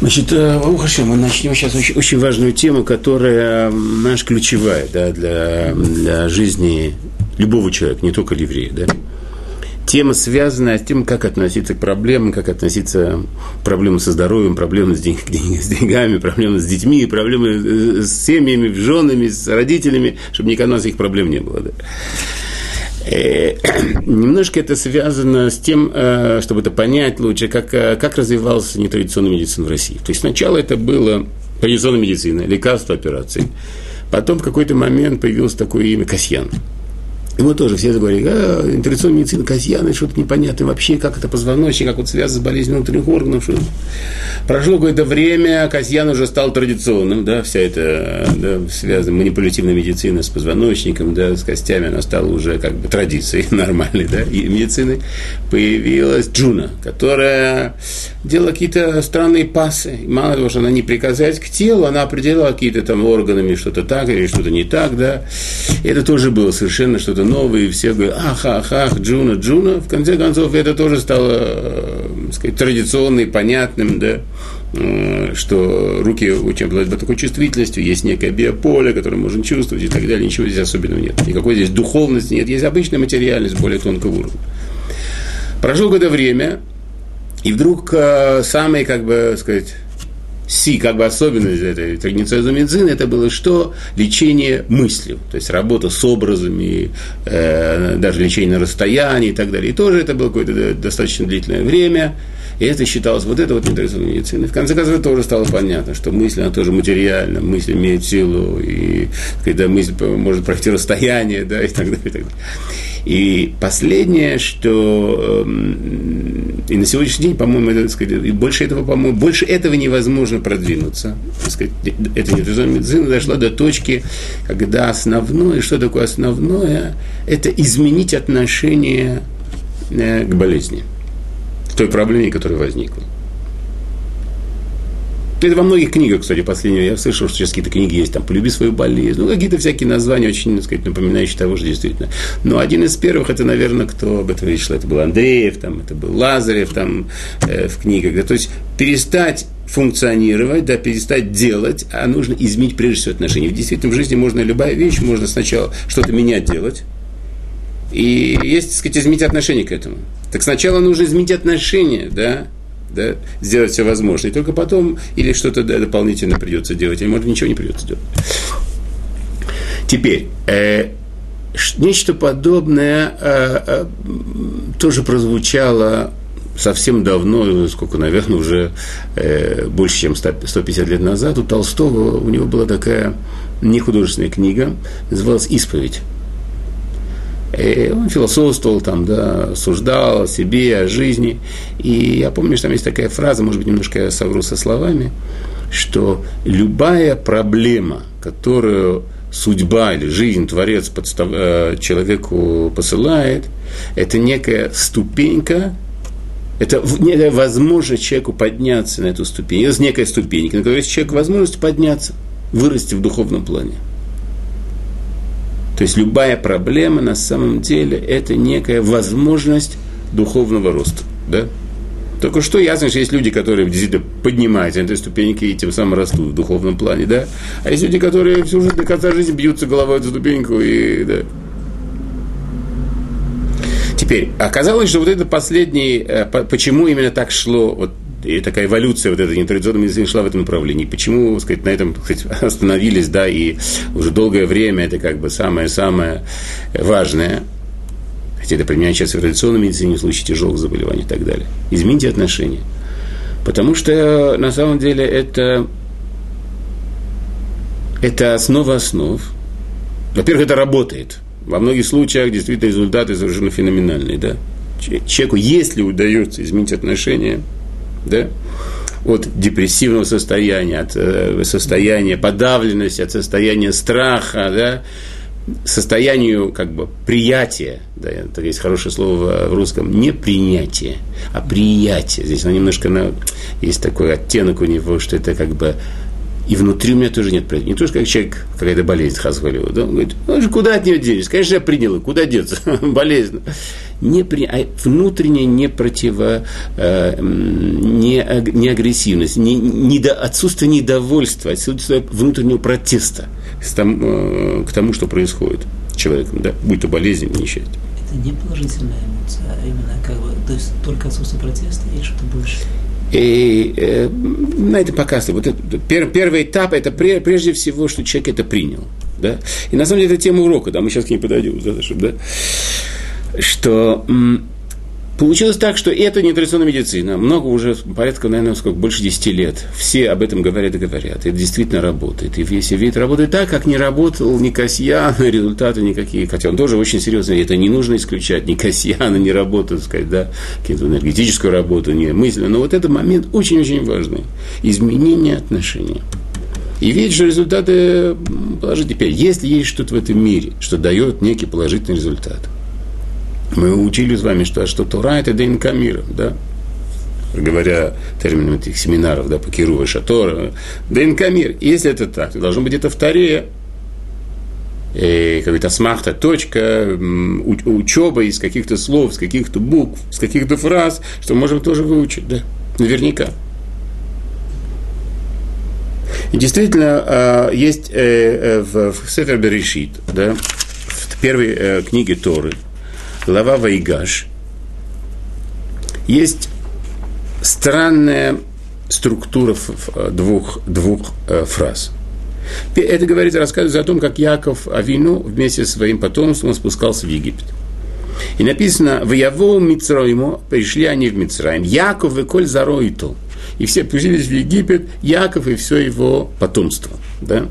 Значит, хорошо, мы начнем сейчас очень, очень важную тему, которая наша ключевая да, для, для жизни любого человека, не только еврея. Да? Тема, связанная с тем, как относиться к проблемам, как относиться к проблемам со здоровьем, проблемы с, деньг, с деньгами, проблемы с детьми, проблемы с семьями, с женами, с родителями, чтобы никогда у нас их проблем не было. Да? Э, немножко это связано с тем, э, чтобы это понять лучше, как, э, как развивалась нетрадиционная медицина в России. То есть сначала это было традиционная медицина, лекарства, операции. Потом в какой-то момент появилось такое имя Касьян. Ему тоже все говорили, а, интервенционная медицина Касьяна, что-то непонятное вообще, как это позвоночник, как вот связано с болезнью внутренних органов. Что Прошло какое-то время, Касьян уже стал традиционным, да, вся эта да, связанная манипулятивная медицина с позвоночником, да, с костями, она стала уже как бы традицией нормальной, да, и медицины. Появилась Джуна, которая делала какие-то странные пасы. Мало того, что она не прикасалась к телу, она определяла какие-то там органами что-то так или что-то не так, да. И это тоже было совершенно что-то новое, и все говорят, ах, ах, ах, Джуна, Джуна. В конце концов, это тоже стало, э, сказать, традиционным, понятным, да, э, что руки очень обладают такой чувствительностью, есть некое биополе, которое можно чувствовать и так далее, ничего здесь особенного нет. Никакой здесь духовности нет, есть обычная материальность более тонкого уровня. Прошло какое-то время, и вдруг э, самый, как бы сказать, си, как бы особенность этой традиционной медицины, это было что? Лечение мыслью, то есть работа с образами, э, даже лечение на расстоянии и так далее. И тоже это было какое-то достаточно длительное время, и это считалось вот это вот нетрадиционной медициной. В конце концов, тоже стало понятно, что мысль, она тоже материальна, мысль имеет силу, и когда мысль может пройти расстояние, да, и так далее, и так далее. И последнее, что эм, и на сегодняшний день, по-моему, это, сказать, и больше этого, по-моему, больше этого невозможно продвинуться. Так сказать, эта нетрадиционная медицина дошла до точки, когда основное, что такое основное, это изменить отношение э, к болезни, той проблеме, которая возникла. Это во многих книгах, кстати, последнего. Я слышал, что сейчас какие-то книги есть, там, «Полюби свою болезнь». Ну, какие-то всякие названия, очень, так сказать, напоминающие того же, действительно. Но один из первых, это, наверное, кто об этом шла, это был Андреев, там, это был Лазарев, там, э, в книгах. Да, то есть, перестать функционировать, да, перестать делать, а нужно изменить прежде всего отношения. В жизни можно любая вещь, можно сначала что-то менять делать, и есть, так сказать, изменить отношение к этому. Так сначала нужно изменить отношения, да, да, сделать все возможное. И только потом или что-то да, дополнительно придется делать, или, может, ничего не придется делать. Теперь, э, нечто подобное э, э, тоже прозвучало совсем давно, сколько, наверное, уже э, больше, чем 150 лет назад, у Толстого, у него была такая нехудожественная книга, называлась «Исповедь». И он философствовал там, да, суждал о себе, о жизни. И я помню, что там есть такая фраза, может быть, немножко я совру со словами, что любая проблема, которую судьба или жизнь, Творец подстав... Э, человеку посылает, это некая ступенька, это некая возможность человеку подняться на эту ступень. Это некая ступенька, на которой есть человек возможность подняться, вырасти в духовном плане. То есть любая проблема на самом деле это некая возможность духовного роста. Да? Только что ясно, что есть люди, которые действительно поднимаются на этой ступеньке и тем самым растут в духовном плане, да? А есть люди, которые всю жизнь до конца жизни бьются головой эту ступеньку и, да. Теперь, оказалось, что вот это последний, э, почему именно так шло вот и такая эволюция вот этой нетрадиционной медицины шла в этом направлении. Почему, сказать, на этом сказать, остановились, да, и уже долгое время это как бы самое-самое важное, хотя это применяется сейчас в традиционной медицине в случае тяжелых заболеваний и так далее. Измените отношения. Потому что на самом деле это, это основа основ. Во-первых, это работает. Во многих случаях действительно результаты совершенно феноменальные. Да? Человеку, если удается изменить отношения, да, от депрессивного состояния, от э, состояния подавленности, от состояния страха, да, состоянию как бы приятия, да, это есть хорошее слово в русском, не принятие, а приятие. Здесь оно немножко на, есть такой оттенок у него, что это как бы И внутри у меня тоже нет Не то, что как человек, какая-то болезнь хасхвалила. Да? Он говорит, ну, куда от нее денешься? Конечно, я принял, куда деться? болезнь. Не при... а внутренняя не противо... Э, не, не агрессивность, не, не до... отсутствие недовольства, отсутствие внутреннего протеста к тому, э, к тому, что происходит с человеком, да? будь то болезнь или несчастье. Это не положительная эмоция, а именно как бы, то есть только отсутствие протеста и что-то больше. И э, на это показывает. Вот это, пер, первый этап это прежде всего, что человек это принял. Да? И на самом деле это тема урока, да, мы сейчас к ней подойдем, да, чтобы, да, что Получилось так, что это не традиционная медицина. Много уже, порядка, наверное, сколько, больше 10 лет. Все об этом говорят и говорят. Это действительно работает. И весь вид работает так, как не работал ни Касьян, результаты никакие. Хотя он тоже очень серьезный. Это не нужно исключать. Ни Касьяна, ни работу, так сказать, да, какую-то энергетическую работу, не мысленно. Но вот этот момент очень-очень важный. Изменение отношений. И видишь, что результаты положительные. Теперь, если есть что-то в этом мире, что дает некий положительный результат – мы учили с вами, что, что Тора – это ДНК мира, да? говоря термином этих семинаров, да, по Киру и Шатора, ДНК мир. Если это так, то должно быть это в Торе, какая-то смахта, точка, учеба из каких-то слов, из каких-то букв, из каких-то фраз, что можем тоже выучить, да, наверняка. И действительно, а, есть э, э, в Сефер Берешит, да, в первой э, книге Торы – глава Вайгаш, есть странная структура двух, двух э, фраз. Это говорит, рассказывает о том, как Яков Авину вместе со своим потомством спускался в Египет. И написано, в Яво Мицроиму, пришли они в Мицраим, Яков и Коль Зароиту. И все пустились в Египет, Яков и все его потомство. Да?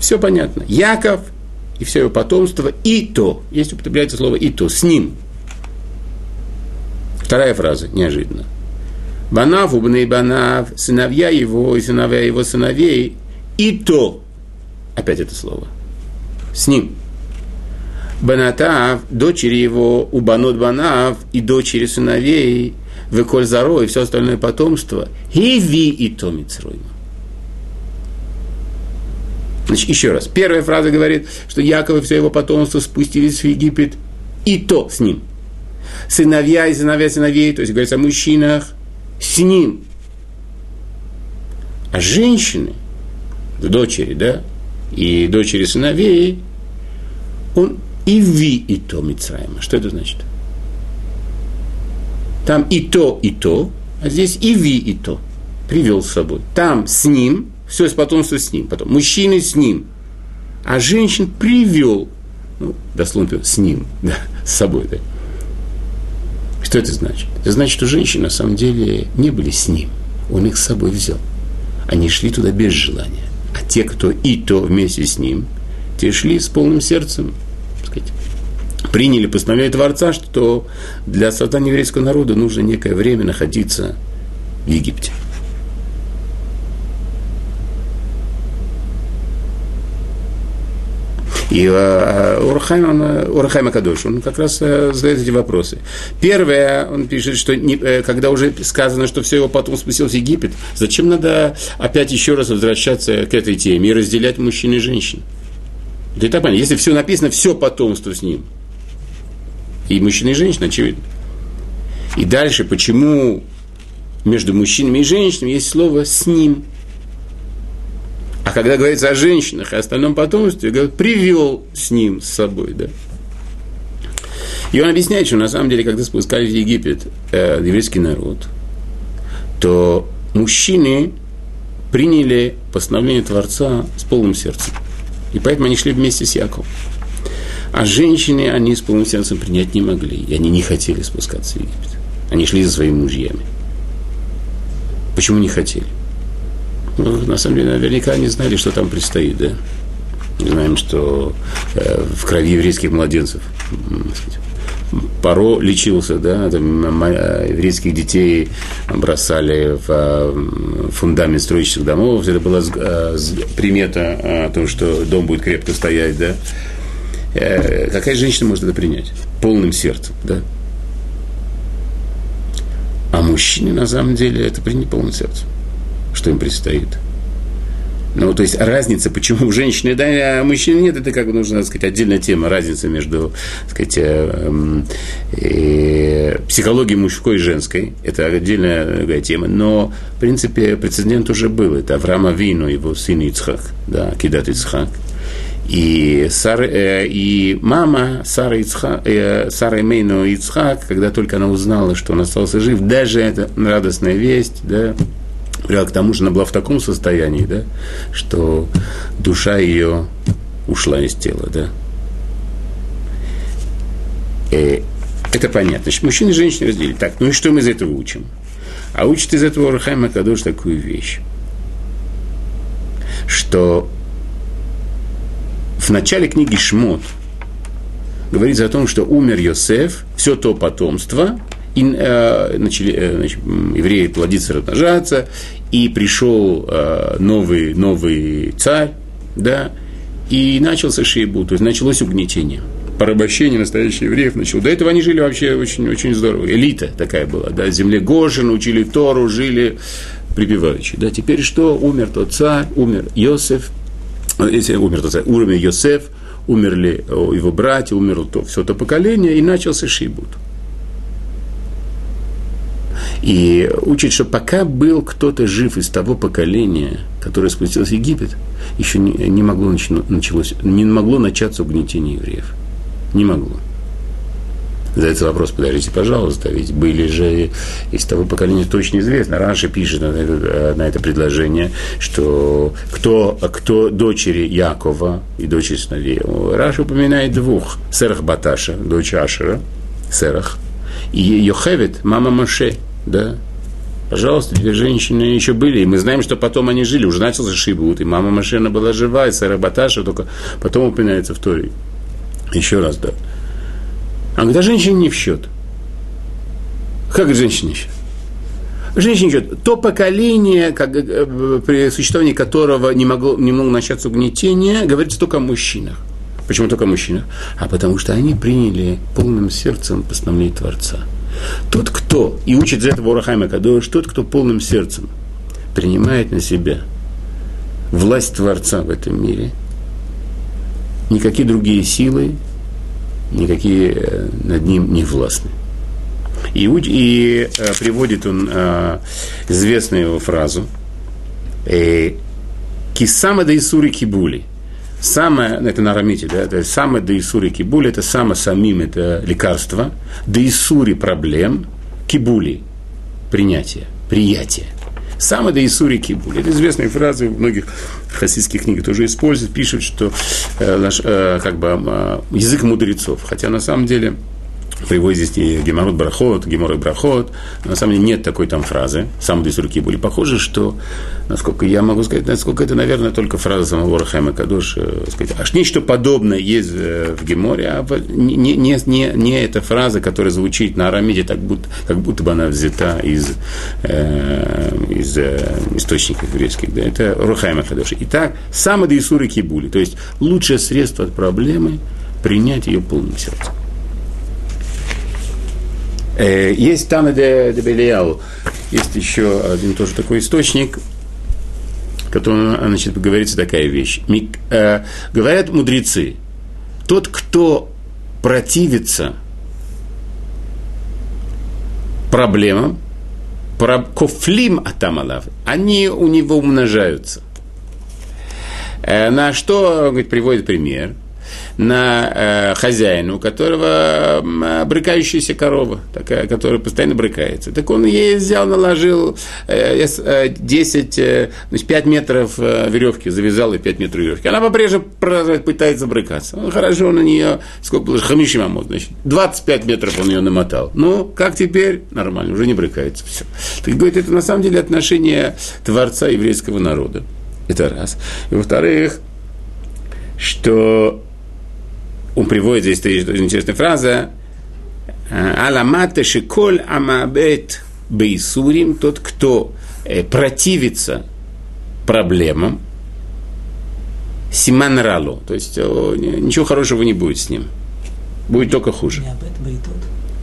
Все понятно. Яков – и все его потомство, и то. Есть употребляется слово и то, с ним. Вторая фраза, неожиданно. Банав, убный банав, сыновья его и сыновья его сыновей, и то. Опять это слово. С ним. Банатав, дочери его, убанот банав, и дочери сыновей, выколь заро, и все остальное потомство, и ви и то мицройма. Значит, еще раз. Первая фраза говорит, что Яков и все его потомство спустились в Египет, и то с ним. Сыновья и сыновья сыновей, то есть говорится о мужчинах, с ним. А женщины, дочери, да, и дочери сыновей, он и ви, и то Мицраима. Что это значит? Там и то, и то, а здесь и ви, и то. Привел с собой. Там с ним, все из потомства с ним. Потом мужчины с ним. А женщин привел, ну, дословно, с ним, да, с собой, да. Что это значит? Это значит, что женщины на самом деле не были с ним. Он их с собой взял. Они шли туда без желания. А те, кто и то вместе с ним, те шли с полным сердцем, сказать, приняли постановление Творца, что для создания еврейского народа нужно некое время находиться в Египте. И э, Урахайм, он, э, Урахайм Акадош, он как раз э, задает эти вопросы. Первое, он пишет, что не, э, когда уже сказано, что все его потом спустил в Египет, зачем надо опять еще раз возвращаться к этой теме и разделять мужчин и женщин? Да и так понятно, если все написано, все потомство с ним. И мужчина и женщина, очевидно. И дальше, почему между мужчинами и женщинами есть слово «с ним», а когда говорится о женщинах и остальном потомстве, говорит, привел с ним, с собой, да. И он объясняет, что на самом деле, когда спускали в Египет э, еврейский народ, то мужчины приняли постановление Творца с полным сердцем. И поэтому они шли вместе с Яковом. А женщины они с полным сердцем принять не могли. И они не хотели спускаться в Египет. Они шли за своими мужьями. Почему не хотели? Ну, на самом деле, наверняка они знали, что там предстоит, да. Мы знаем, что э, в крови еврейских младенцев Паро лечился, да, там, э, еврейских детей бросали в э, фундамент строящихся домов, это была э, примета о том, что дом будет крепко стоять, да. Какая женщина может это принять? Полным сердцем, да. А мужчины, на самом деле, это принять полным сердцем что им предстоит. Ну, то есть разница, почему у женщины, да, а мужчины нет, это как бы нужно, сказать, отдельная тема, разница между, так сказать, э, э, психологией мужской и женской, это отдельная такая тема, но, в принципе, прецедент уже был, это Авраама Вину, его сын Ицхак, да, Кидат Ицхак, и, Сар, э, и мама Сара, Ицхак, э, Сара Мейну Ицхак, когда только она узнала, что он остался жив, даже эта радостная весть, да, привела к тому, что она была в таком состоянии, да, что душа ее ушла из тела, да. И э, это понятно. Значит, мужчины и женщины разделили. Так, ну и что мы из этого учим? А учит из этого Рахайм Акадош такую вещь, что в начале книги Шмот говорится о том, что умер Йосеф, все то потомство, и э, начали э, значит, евреи плодиться, размножаться, и пришел э, новый, новый царь, да, и начался шейбу, то есть началось угнетение. Порабощение настоящих евреев начало. До этого они жили вообще очень, очень здорово. Элита такая была, да, земле Гошин, учили Тору, жили припеваючи. Да, теперь что? Умер тот царь, умер Йосеф, э, если умер тот царь, умер Йосеф, умерли его братья, умерло то, все то поколение, и начался шейбут. И учит, что пока был кто-то жив из того поколения, которое спустилось в Египет, еще не, не, могло, началось, не могло начаться угнетение евреев. Не могло. Задается вопрос, подождите, пожалуйста, ведь были же из того поколения точно известно. Раши пишет на это, на это предложение, что кто, кто дочери Якова и дочери сыновей. Раши упоминает двух. Серах бат Ашер, дочь Ашера, Серах, и Йохевит, мама Моше – да. Пожалуйста, две женщины еще были, и мы знаем, что потом они жили, уже начался Шибут, и мама Машина была жива, и Сара Баташа, только потом упоминается в Торе. Еще раз, да. А когда женщина не в счет? Как женщина счет? Женщина счет. То поколение, как, э, при существовании которого не могло, не могло начаться угнетение, говорится только о мужчинах. Почему только о мужчинах? А потому что они приняли полным сердцем постановление Творца – тот, кто, и учит за этого Урахайма Кадош, тот, кто полным сердцем принимает на себя власть Творца в этом мире, никакие другие силы, никакие э, над ним не властны. И, и э, приводит он э, известную его фразу э, «Кисама да Исури кибули» Самое, это на арамите, да, это самое Исури кибули, это само самим, это лекарство, Исури проблем, кибули, принятие, приятие. Самое Исури кибули. Это известная фраза, в многих хасидских книгах тоже используют, пишут, что э, наш, э, как бы, э, язык мудрецов. Хотя на самом деле здесь и Геморот Брахот, Гемор Брахот. На самом деле нет такой там фразы. Сам из руки были похожи, что, насколько я могу сказать, насколько это, наверное, только фраза самого Рахайма Кадош. Э, сказать, аж нечто подобное есть э, в Геморе, а не, не, не, не эта фраза, которая звучит на арамиде, так будто, как будто бы она взята из, э, из э, источников еврейских. Да, это Рахайма Кадош. Итак, самый Исуры Кибули, то есть лучшее средство от проблемы принять ее полным сердцем. Э, есть Тана де, де Белияу, есть еще один тоже такой источник, в котором значит, говорится такая вещь. Мик, э, говорят мудрецы, тот, кто противится проблемам, кофлим атамалав, они у него умножаются. Э, на что, говорит, приводит пример – на э, хозяина, у которого э, брыкающаяся корова, такая, которая постоянно брыкается. Так он ей взял, наложил э, э, 10, э, значит, 5 метров э, веревки, завязал и 5 метров веревки. Она по-прежнему пытается брыкаться. Ну, хорошо, на нее, сколько было, хамиши мамот, значит, 25 метров он ее намотал. Ну, как теперь? Нормально, уже не брыкается. Все. Так говорит, это на самом деле отношение Творца еврейского народа. Это раз. И во-вторых, что он приводит здесь интересная фраза, Аламата шиколь амабет бейсурим, тот, кто э, противится проблемам, симан ралу, то есть ничего хорошего не будет с ним, будет только хуже.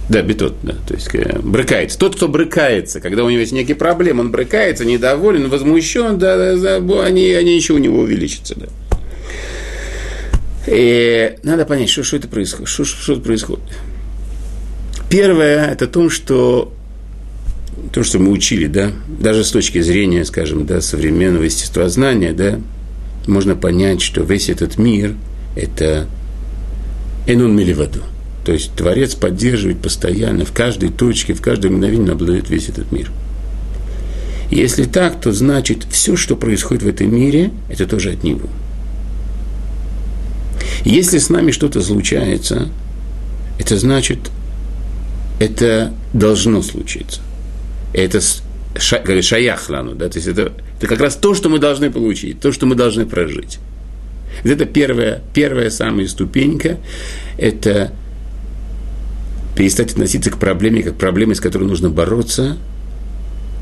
Да, бетот, да. То есть э, брыкается. Тот, кто брыкается, когда у него есть некие проблемы, он брыкается, недоволен, возмущен, да, да, да они, они еще у него увеличатся, да. И надо понять, что, что это происходит. Что, что, что происходит. Первое, это то, что то, что мы учили, да, даже с точки зрения, скажем, да, современного естествознания, да, можно понять, что весь этот мир – это энун миливаду. То есть Творец поддерживает постоянно, в каждой точке, в каждое мгновение наблюдает весь этот мир. Если так, то значит, все, что происходит в этом мире, это тоже от Него. Если с нами что-то случается, это значит, это должно случиться. Это ша, шаяхлану, да, то есть это, это как раз то, что мы должны получить, то, что мы должны прожить. Это первая, первая самая ступенька, это перестать относиться к проблеме как к проблеме, с которой нужно бороться.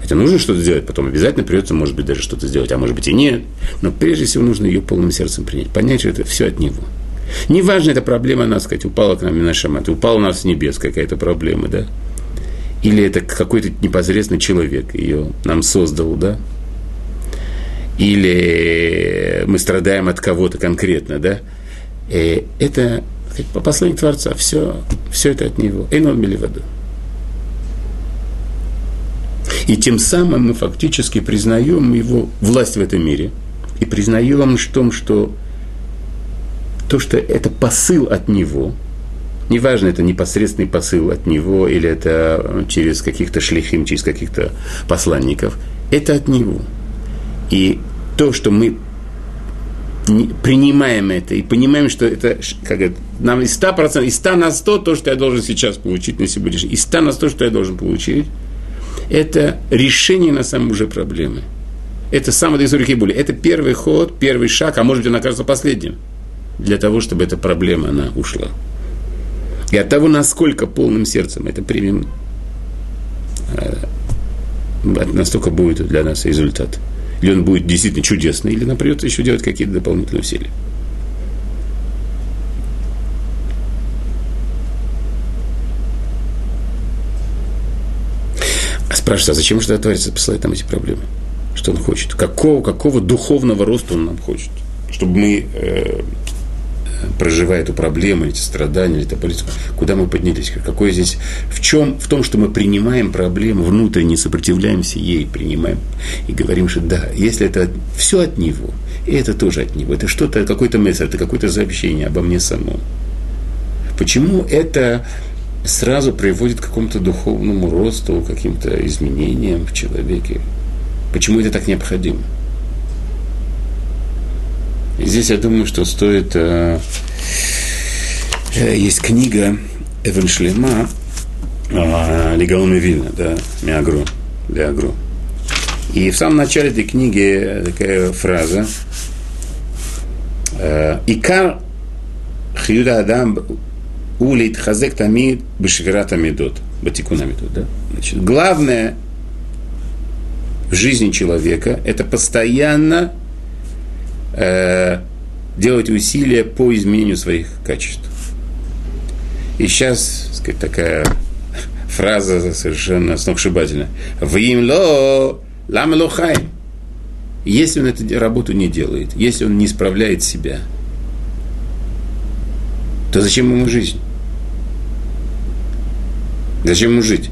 Это нужно что-то сделать, потом обязательно придется, может быть, даже что-то сделать, а может быть и нет. Но прежде всего нужно ее полным сердцем принять, понять, что это все от него. Неважно, эта проблема, надо сказать, упала к нам на шамат, упала у нас с небес какая-то проблема, да? Или это какой-то непосредственный человек ее нам создал, да? Или мы страдаем от кого-то конкретно, да? И э, это по посланию Творца, все, все это от него. Эйнон Меливаду. И тем самым мы фактически признаем его власть в этом мире. И признаем в том, что то, что это посыл от него, неважно, это непосредственный посыл от него, или это через каких-то шлихим, через каких-то посланников, это от него. И то, что мы принимаем это и понимаем, что это, как это нам из 100%, из 100 на 100 то, что я должен сейчас получить на сегодняшний, из 100 на 100, что я должен получить, это решение на самом уже проблемы. Это самое руки боли. Это первый ход, первый шаг, а может быть, он окажется последним, для того, чтобы эта проблема, она ушла. И от того, насколько полным сердцем это примем, э, настолько будет для нас результат или он будет действительно чудесный, или нам придется еще делать какие-то дополнительные усилия. А спрашивается, а зачем же тогда Творец посылает нам эти проблемы? Что он хочет? Какого, какого духовного роста он нам хочет? Чтобы мы э, проживая эту проблему, эти страдания, эти политику, куда мы поднялись, какой здесь, в чем, в том, что мы принимаем проблему, внутренне сопротивляемся ей, принимаем и говорим, что да, если это все от него, и это тоже от него, это что-то, какой-то месседж, это какое-то сообщение обо мне самом. Почему это сразу приводит к какому-то духовному росту, каким-то изменениям в человеке? Почему это так необходимо? Здесь я думаю, что стоит... Э, э, есть книга Эвен Шлема э, Легаон Вильна, да, Миагру, Леагру. И в самом начале этой книги такая фраза э, Икар Хьюда Адам Улит Хазек Тамид Бешвирата Медот. Батикуна Медот, да? Значит, главное в жизни человека – это постоянно э, делать усилия по изменению своих качеств. И сейчас, сказать, такая фраза совершенно сногсшибательная. Вимло ламелохай. Если он эту работу не делает, если он не исправляет себя, то зачем ему жизнь? Зачем ему жить?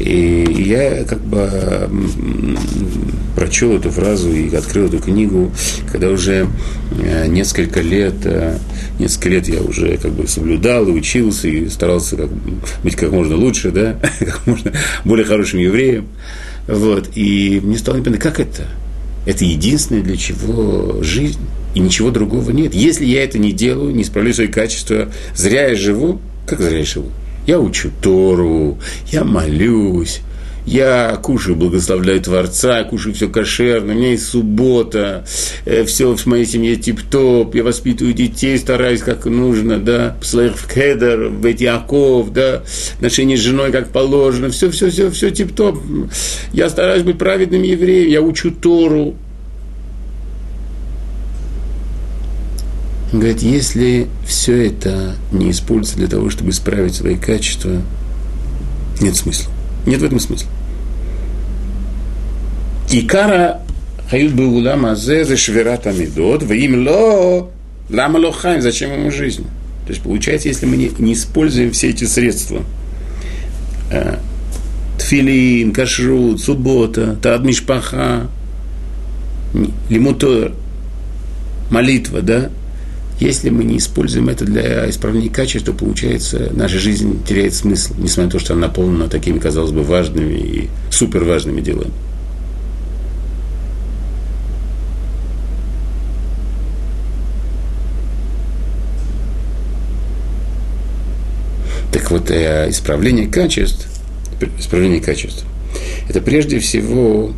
И я как бы прочел эту фразу и открыл эту книгу, когда уже э, несколько лет, э, несколько лет я уже как бы соблюдал и учился и старался как, быть как можно лучше, да, как можно более хорошим евреем. Вот. И мне стало непонятно, как это? Это единственное, для чего жизнь, и ничего другого нет. Если я это не делаю, не исправляю свои качества, зря я живу, как зря я живу? Я учу Тору, я молюсь, я кушаю, благословляю Творца, кушаю все кошерно, у меня есть суббота, э, все в моей семье тип-топ, я воспитываю детей, стараюсь как нужно, да, посылаю в кедр, в оков, да, отношения с женой как положено, все, все, все, все тип-топ. Я стараюсь быть праведным евреем, я учу Тору. Говорит, если все это не используется для того, чтобы исправить свои качества, нет смысла. Нет в этом смысла. Икара хают бы улам азе за шверат амидот, в им ло лама лохайм, зачем ему жизнь? То есть получается, если мы не, не используем все эти средства, э, тфилин, кашрут, суббота, тад мишпаха, лимутор, молитва, да, если мы не используем это для исправления качества, то получается, наша жизнь теряет смысл, несмотря на то, что она наполнена такими, казалось бы, важными и супер важными делами. Так вот, э, исправление качеств, исправление качеств, это прежде всего,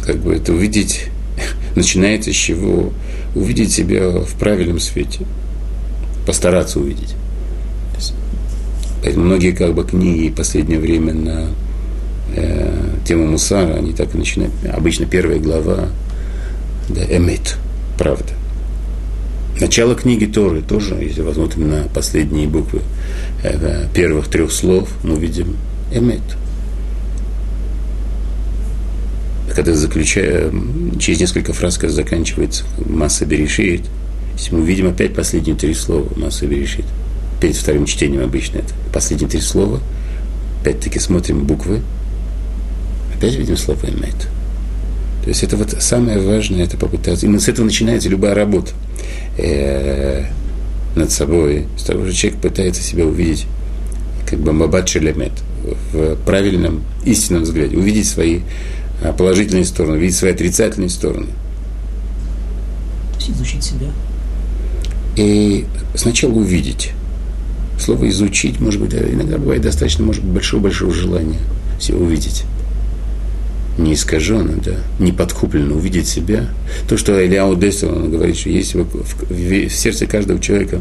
как бы это увидеть, начинается с чего? Увидеть себя в правильном свете, постараться увидеть. Поэтому многие как бы книги в последнее время на э, тему Мусара, они так и начинают. Обычно первая глава, да, эмит, правда. Начало книги Торы тоже, если возьмем на последние буквы э, первых трех слов, мы видим эмет. Когда заключаем, через несколько фраз, когда заканчивается масса берешит, мы видим опять последние три слова, масса берешит, перед вторым чтением обычно это последние три слова, опять-таки смотрим буквы, опять видим слово эмет. То есть это вот самое важное, это попытаться. Именно с этого начинается любая работа э, над собой. С того же человек пытается себя увидеть как бы мабат в правильном, истинном взгляде, увидеть свои положительные стороны, увидеть свои отрицательные стороны. То есть изучить себя. И сначала увидеть. Слово изучить, может быть, иногда бывает достаточно, может быть, большого-большого желания все увидеть не искаженно, да, не подкупленно увидеть себя. То, что Ильяу Десел, он говорит, что есть в, в, в сердце каждого человека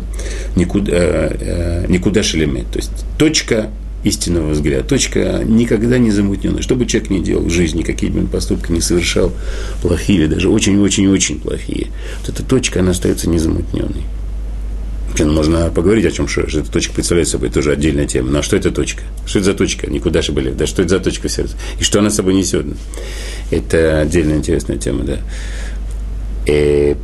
никуда, э, никуда шелемет, то есть точка истинного взгляда, точка никогда не замутненная. Что бы человек ни делал в жизни, какие бы он поступки не совершал, плохие или даже очень-очень-очень плохие, вот эта точка, она остается незамутненной. Можно поговорить о чем что, что эта точка представляет собой тоже отдельная тема. Но что это точка? Что это за точка? Никуда же были. Да что это за точка в сердце? И что она собой несет? Это отдельная интересная тема, да. И...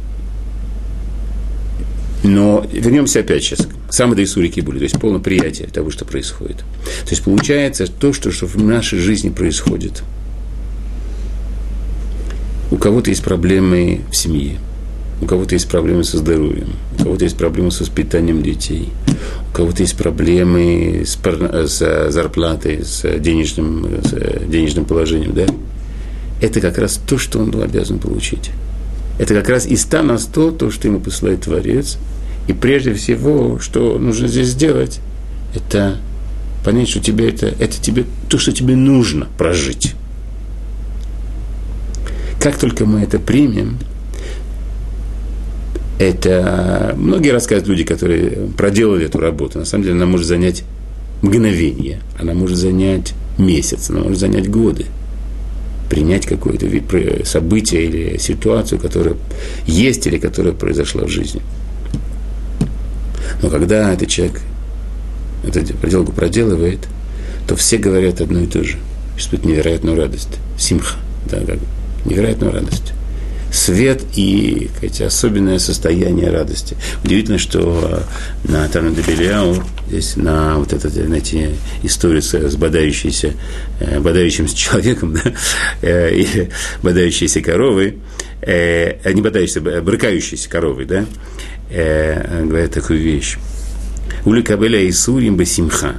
Э, но вернемся опять сейчас к самой сурики были, то есть полное приятие того, что происходит. То есть получается то, что, что в нашей жизни происходит. У кого-то есть проблемы в семье, у кого-то есть проблемы со здоровьем, у кого-то есть проблемы с воспитанием детей, у кого-то есть проблемы с, с зарплатой, с денежным, с денежным положением, да? Это как раз то, что он был обязан получить. Это как раз и ста на сто то, что ему посылает Творец. И прежде всего, что нужно здесь сделать, это понять, что тебе это, это тебе то, что тебе нужно прожить. Как только мы это примем, это многие рассказывают люди, которые проделали эту работу. На самом деле она может занять мгновение, она может занять месяц, она может занять годы. Принять какое-то событие или ситуацию, которая есть или которая произошла в жизни. Но когда этот человек эту проделку проделывает, то все говорят одно и то же. Испытывают невероятную радость. Симха. Да, как невероятную радость свет и сказать, особенное состояние радости. Удивительно, что э, на Тану Дебелиау, здесь на вот этот, эти истории с, бодающейся, э, бодающимся человеком, да, э, и бодающейся коровой, не бодающейся, брыкающейся коровой, да, говорят такую вещь. Ули кабеля и сурим басимха.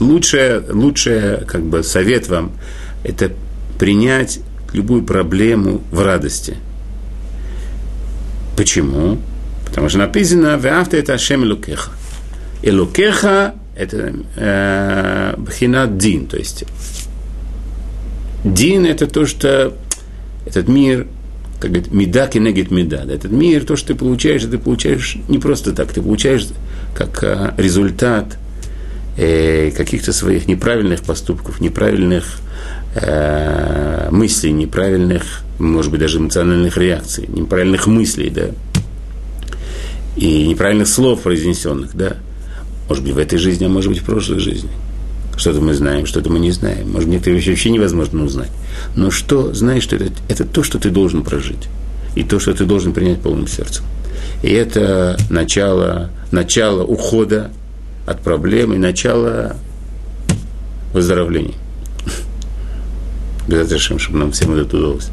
Лучшее, лучшее, как бы, совет вам, это принять любую проблему в радости. Почему? Потому что написано «Веавта это Ашем Элукеха». Элукеха – это э, бхинат дин, то есть дин – это то, что этот мир, как говорит, меда кенегет меда. Этот мир, то, что ты получаешь, ты получаешь не просто так, ты получаешь как э, результат э, каких-то своих неправильных поступков, неправильных э, мыслей, неправильных, может быть, даже эмоциональных реакций, неправильных мыслей, да. и неправильных слов произнесенных, да. Может быть, в этой жизни, а может быть, в прошлой жизни. Что-то мы знаем, что-то мы не знаем. Может, некоторые вещи вообще невозможно узнать. Но что, знаешь, что это, это то, что ты должен прожить. И то, что ты должен принять полным сердцем. И это начало, начало ухода от проблем и начало выздоровления. Без чтобы нам всем это удалось.